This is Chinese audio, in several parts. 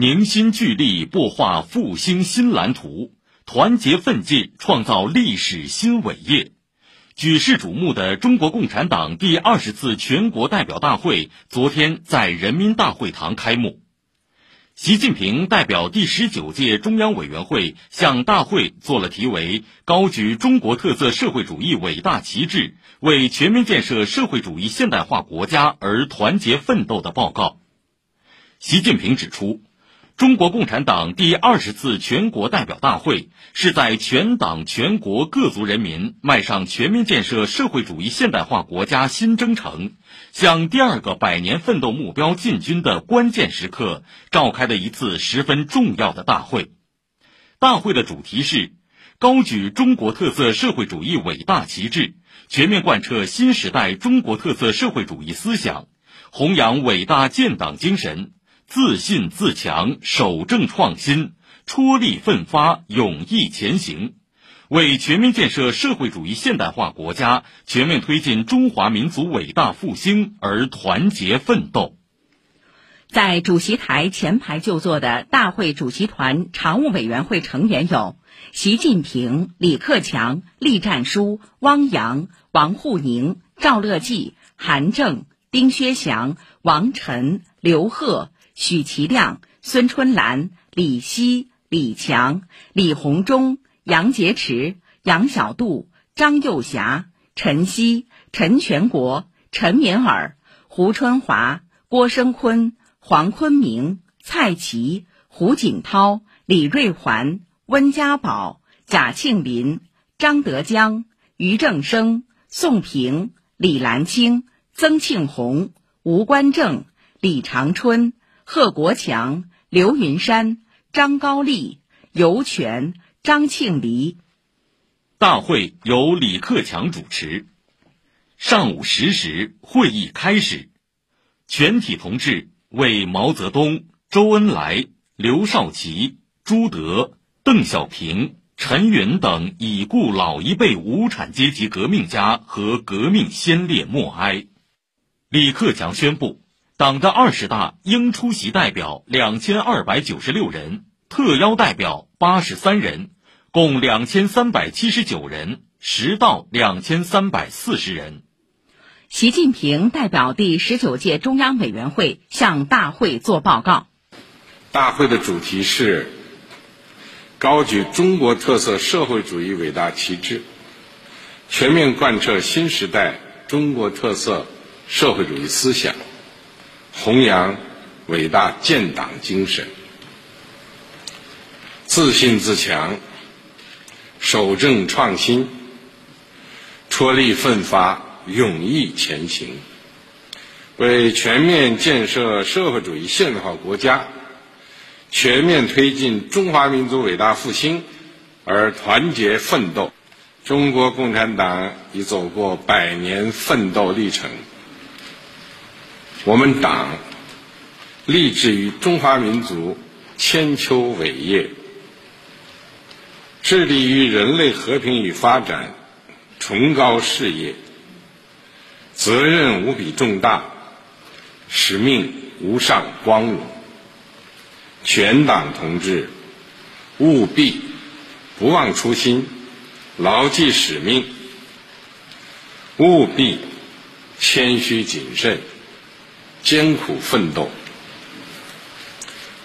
凝心聚力，擘画复兴新蓝图，团结奋进，创造历史新伟业。举世瞩目的中国共产党第二十次全国代表大会昨天在人民大会堂开幕。习近平代表第十九届中央委员会向大会作了题为“高举中国特色社会主义伟大旗帜，为全面建设社会主义现代化国家而团结奋斗”的报告。习近平指出。中国共产党第二十次全国代表大会是在全党全国各族人民迈上全面建设社会主义现代化国家新征程、向第二个百年奋斗目标进军的关键时刻召开的一次十分重要的大会。大会的主题是高举中国特色社会主义伟大旗帜，全面贯彻新时代中国特色社会主义思想，弘扬伟大建党精神。自信自强，守正创新，出力奋发，勇毅前行，为全面建设社会主义现代化国家、全面推进中华民族伟大复兴而团结奋斗。在主席台前排就座的大会主席团常务委员会成员有习近平、李克强、栗战书、汪洋、王沪宁、赵乐际、韩正、丁薛祥、王晨、刘鹤。许其亮、孙春兰、李希、李强、李鸿忠、杨洁篪、杨小渡、张又侠、陈希、陈全国、陈敏尔、胡春华、郭声琨、黄坤明、蔡奇、胡锦涛、李瑞环、温家宝、贾庆林、张德江、于正声、宋平、李兰清、曾庆红、吴官正、李长春。贺国强、刘云山、张高丽、尤权、张庆黎。大会由李克强主持。上午十时，会议开始。全体同志为毛泽东、周恩来、刘少奇、朱德、邓小平、陈云等已故老一辈无产阶级革命家和革命先烈默哀。李克强宣布。党的二十大应出席代表两千二百九十六人，特邀代表八十三人，共两千三百七十九人，实到两千三百四十人。习近平代表第十九届中央委员会向大会作报告。大会的主题是高举中国特色社会主义伟大旗帜，全面贯彻新时代中国特色社会主义思想。弘扬伟大建党精神，自信自强，守正创新，出力奋发，勇毅前行，为全面建设社会主义现代化国家、全面推进中华民族伟大复兴而团结奋斗。中国共产党已走过百年奋斗历程。我们党立志于中华民族千秋伟业，致力于人类和平与发展崇高事业，责任无比重大，使命无上光荣。全党同志务必不忘初心，牢记使命，务必谦虚谨慎。艰苦奋斗，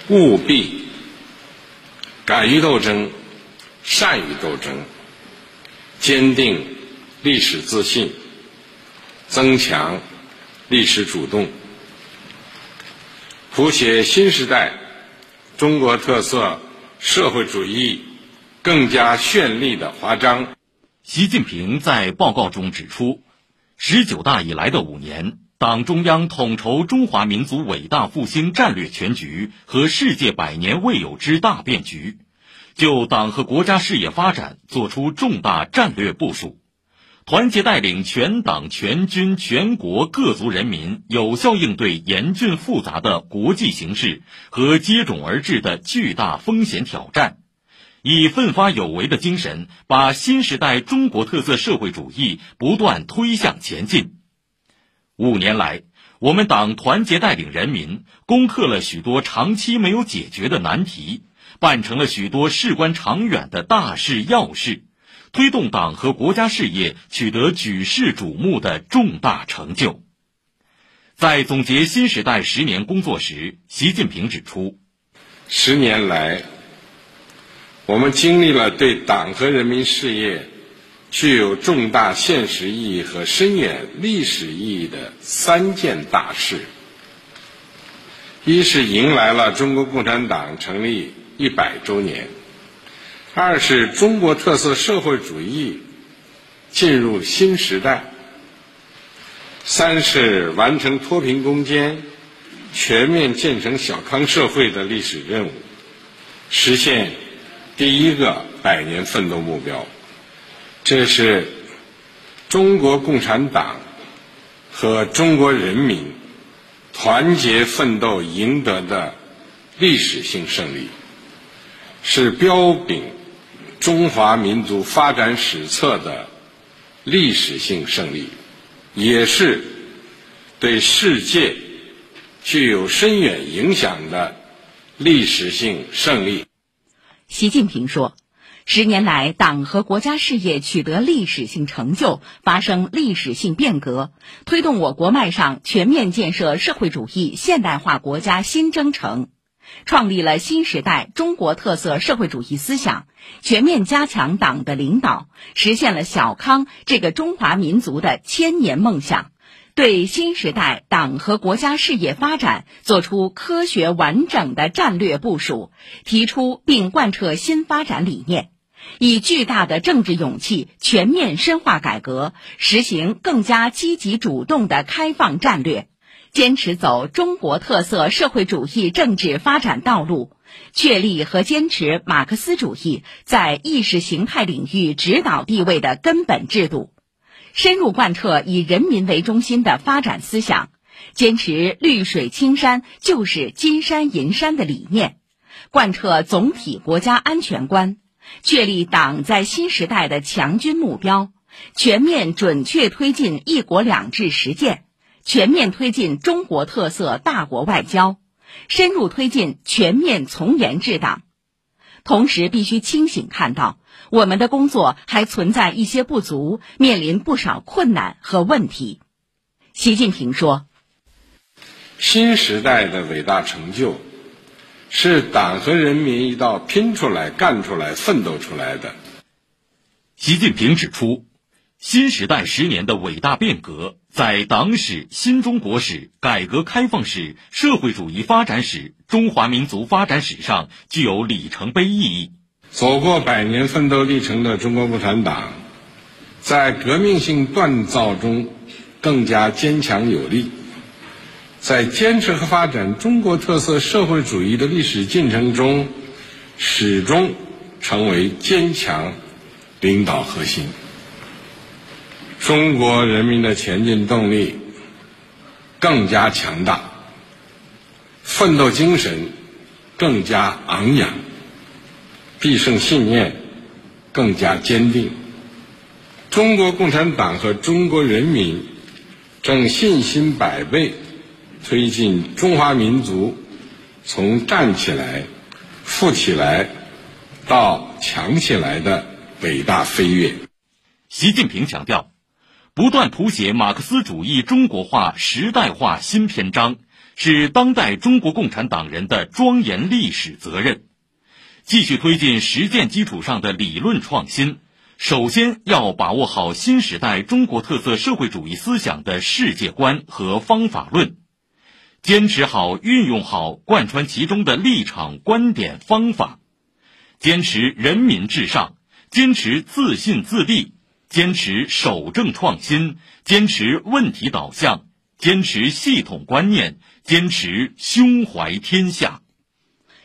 务必敢于斗争，善于斗争，坚定历史自信，增强历史主动，谱写新时代中国特色社会主义更加绚丽的华章。习近平在报告中指出，十九大以来的五年。党中央统筹中华民族伟大复兴战略全局和世界百年未有之大变局，就党和国家事业发展作出重大战略部署，团结带领全党全军全国各族人民有效应对严峻复杂的国际形势和接踵而至的巨大风险挑战，以奋发有为的精神，把新时代中国特色社会主义不断推向前进。五年来，我们党团结带领人民，攻克了许多长期没有解决的难题，办成了许多事关长远的大事要事，推动党和国家事业取得举世瞩目的重大成就。在总结新时代十年工作时，习近平指出，十年来，我们经历了对党和人民事业具有重大现实意义和深远历史意义的三件大事：一是迎来了中国共产党成立一百周年；二是中国特色社会主义进入新时代。三是完成脱贫攻坚、全面建成小康社会的历史任务，实现第一个百年奋斗目标。这是中国共产党和中国人民团结奋斗赢得的历史性胜利，是标炳中华民族发展史册的历史性胜利。也是对世界具有深远影响的历史性胜利。习近平说：“十年来，党和国家事业取得历史性成就，发生历史性变革，推动我国迈上全面建设社会主义现代化国家新征程。”创立了新时代中国特色社会主义思想，全面加强党的领导，实现了小康这个中华民族的千年梦想，对新时代党和国家事业发展作出科学完整的战略部署，提出并贯彻新发展理念，以巨大的政治勇气全面深化改革，实行更加积极主动的开放战略。坚持走中国特色社会主义政治发展道路，确立和坚持马克思主义在意识形态领域指导地位的根本制度，深入贯彻以人民为中心的发展思想，坚持绿水青山就是金山银山的理念，贯彻总体国家安全观，确立党在新时代的强军目标，全面准确推进一国两制实践。全面推进中国特色大国外交，深入推进全面从严治党，同时必须清醒看到，我们的工作还存在一些不足，面临不少困难和问题。习近平说：“新时代的伟大成就，是党和人民一道拼出来、干出来、奋斗出来的。”习近平指出。新时代十年的伟大变革，在党史、新中国史、改革开放史、社会主义发展史、中华民族发展史上具有里程碑意义。走过百年奋斗历程的中国共产党，在革命性锻造中更加坚强有力，在坚持和发展中国特色社会主义的历史进程中，始终成为坚强领导核心。中国人民的前进动力更加强大，奋斗精神更加昂扬，必胜信念更加坚定。中国共产党和中国人民正信心百倍推进中华民族从站起来、富起来到强起来的伟大飞跃。习近平强调。不断谱写马克思主义中国化时代化新篇章，是当代中国共产党人的庄严历史责任。继续推进实践基础上的理论创新，首先要把握好新时代中国特色社会主义思想的世界观和方法论，坚持好、运用好、贯穿其中的立场、观点、方法，坚持人民至上，坚持自信自立。坚持守正创新，坚持问题导向，坚持系统观念，坚持胸怀天下。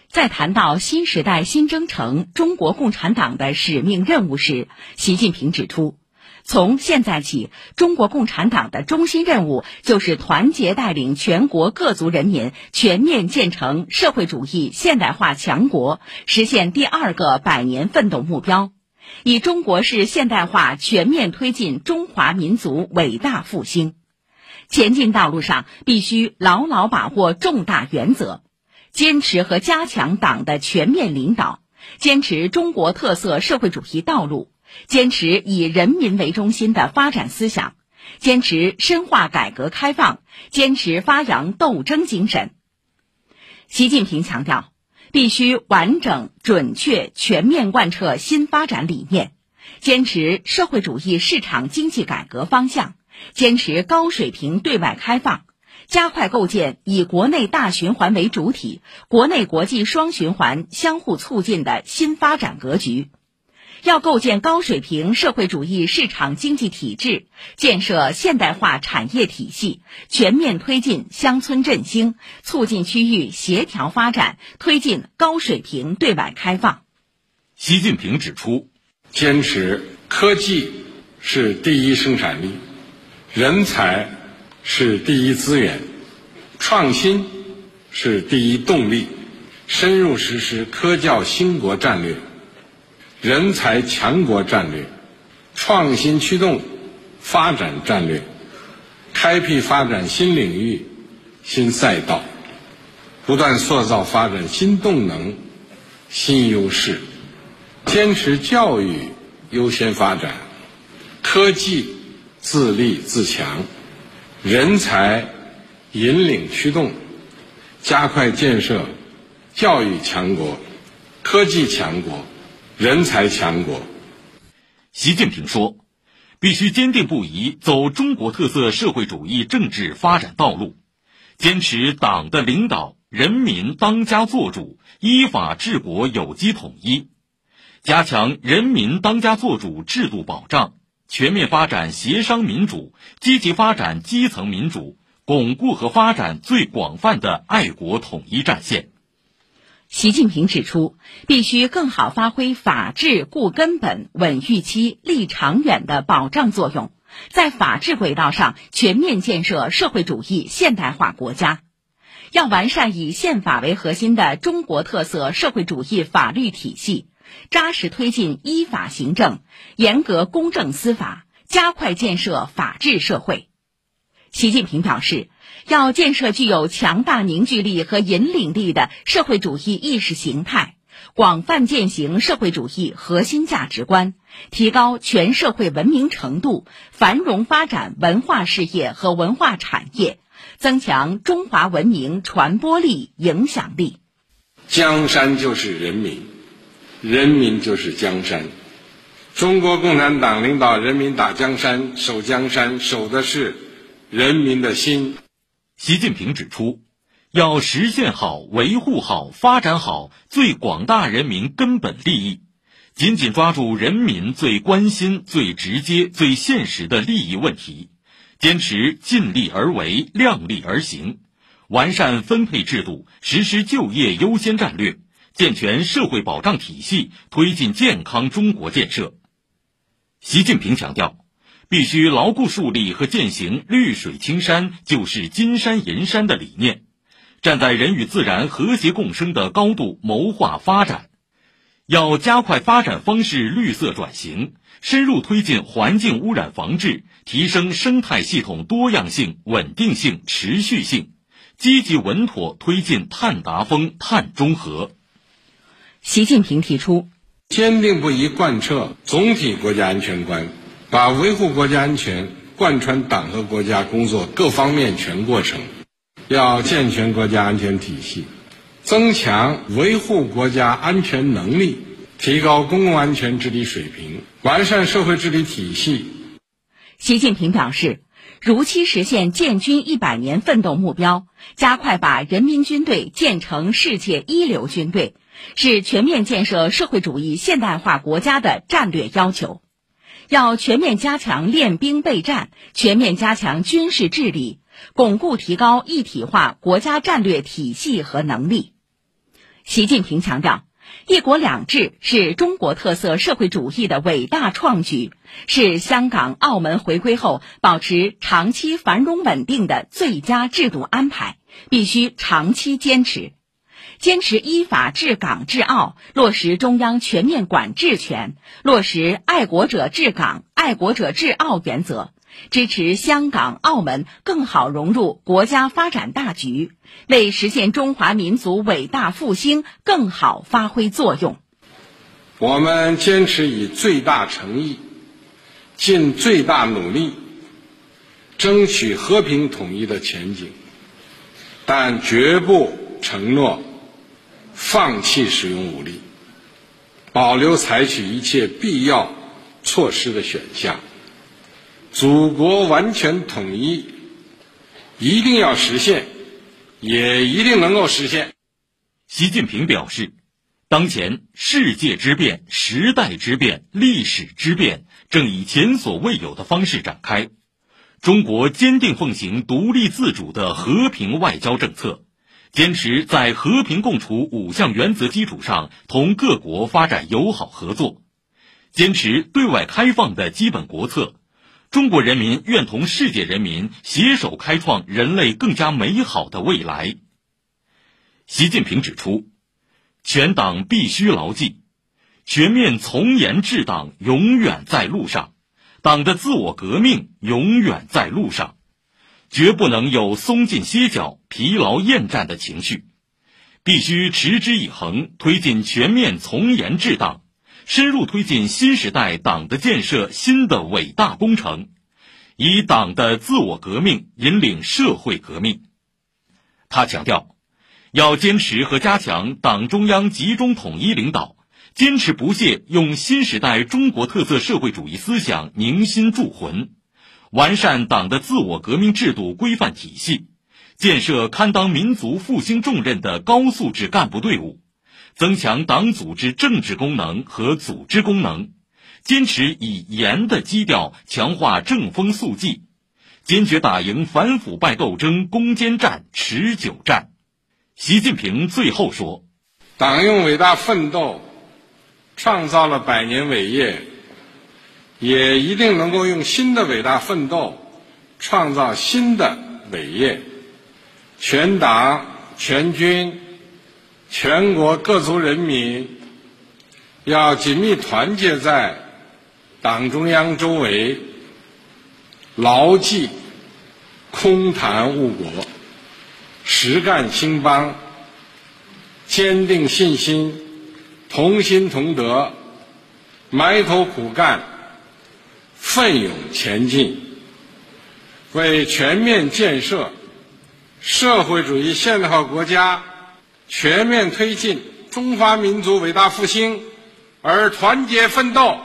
在谈到新时代新征程中国共产党的使命任务时，习近平指出，从现在起，中国共产党的中心任务就是团结带领全国各族人民全面建成社会主义现代化强国，实现第二个百年奋斗目标。以中国式现代化全面推进中华民族伟大复兴，前进道路上必须牢牢把握重大原则，坚持和加强党的全面领导，坚持中国特色社会主义道路，坚持以人民为中心的发展思想，坚持深化改革开放，坚持发扬斗争精神。习近平强调，必须完整、准确、全面贯彻新发展理念，坚持社会主义市场经济改革方向，坚持高水平对外开放，加快构建以国内大循环为主体、国内国际双循环相互促进的新发展格局。要构建高水平社会主义市场经济体制，建设现代化产业体系，全面推进乡村振兴，促进区域协调发展，推进高水平对外开放。习近平指出，坚持科技是第一生产力，人才是第一资源，创新是第一动力，深入实施科教兴国战略。人才强国战略、创新驱动发展战略，开辟发展新领域、新赛道，不断塑造发展新动能、新优势，坚持教育优先发展，科技自立自强，人才引领驱动，加快建设教育强国、科技强国。人才强国。习近平说：“必须坚定不移走中国特色社会主义政治发展道路，坚持党的领导、人民当家作主、依法治国有机统一，加强人民当家作主制度保障，全面发展协商民主，积极发展基层民主，巩固和发展最广泛的爱国统一战线。”习近平指出，必须更好发挥法治固根本、稳预期、立长远的保障作用，在法治轨道上全面建设社会主义现代化国家。要完善以宪法为核心的中国特色社会主义法律体系，扎实推进依法行政，严格公正司法，加快建设法治社会。习近平表示。要建设具有强大凝聚力和引领力的社会主义意识形态，广泛践行社会主义核心价值观，提高全社会文明程度，繁荣发展文化事业和文化产业，增强中华文明传播力、影响力。江山就是人民，人民就是江山。中国共产党领导人民打江山、守江山，守的是人民的心。习近平指出，要实现好、维护好、发展好最广大人民根本利益，紧紧抓住人民最关心、最直接、最现实的利益问题，坚持尽力而为、量力而行，完善分配制度，实施就业优先战略，健全社会保障体系，推进健康中国建设。习近平强调。必须牢固树立和践行“绿水青山就是金山银山”的理念，站在人与自然和谐共生的高度谋划发展。要加快发展方式绿色转型，深入推进环境污染防治，提升生态系统多样性、稳定性、持续性，积极稳妥推进碳达峰、碳中和。习近平提出，坚定不移贯彻总体国家安全观。把维护国家安全贯穿党和国家工作各方面全过程，要健全国家安全体系，增强维护国家安全能力，提高公共安全治理水平，完善社会治理体系。习近平表示，如期实现建军一百年奋斗目标，加快把人民军队建成世界一流军队，是全面建设社会主义现代化国家的战略要求。要全面加强练兵备战，全面加强军事治理，巩固提高一体化国家战略体系和能力。习近平强调，“一国两制”是中国特色社会主义的伟大创举，是香港、澳门回归后保持长期繁荣稳定的最佳制度安排，必须长期坚持。坚持依法治港治澳，落实中央全面管治权，落实爱国者治港、爱国者治澳原则，支持香港、澳门更好融入国家发展大局，为实现中华民族伟大复兴更好发挥作用。我们坚持以最大诚意、尽最大努力，争取和平统一的前景，但绝不承诺放弃使用武力，保留采取一切必要措施的选项。祖国完全统一一定要实现，也一定能够实现。习近平表示，当前世界之变、时代之变、历史之变正以前所未有的方式展开。中国坚定奉行独立自主的和平外交政策，坚持在和平共处五项原则基础上同各国发展友好合作，坚持对外开放的基本国策。中国人民愿同世界人民携手开创人类更加美好的未来。习近平指出，全党必须牢记，全面从严治党永远在路上，党的自我革命永远在路上，绝不能有松劲歇脚、疲劳厌战的情绪，必须持之以恒推进全面从严治党。深入推进新时代党的建设新的伟大工程，以党的自我革命引领社会革命。他强调，要坚持和加强党中央集中统一领导，坚持不懈用新时代中国特色社会主义思想凝心铸魂，完善党的自我革命制度规范体系，建设堪当民族复兴重任的高素质干部队伍。增强党组织政治功能和组织功能，坚持以严的基调强化正风肃纪，坚决打赢反腐败斗争攻坚战、持久战。习近平最后说：“党用伟大奋斗创造了百年伟业，也一定能够用新的伟大奋斗创造新的伟业。全党全军。”全国各族人民要紧密团结在党中央周围，牢记“空谈误国，实干兴邦”，坚定信心，同心同德，埋头苦干，奋勇前进，为全面建设社会主义现代化国家。全面推进中华民族伟大复兴而团结奋斗。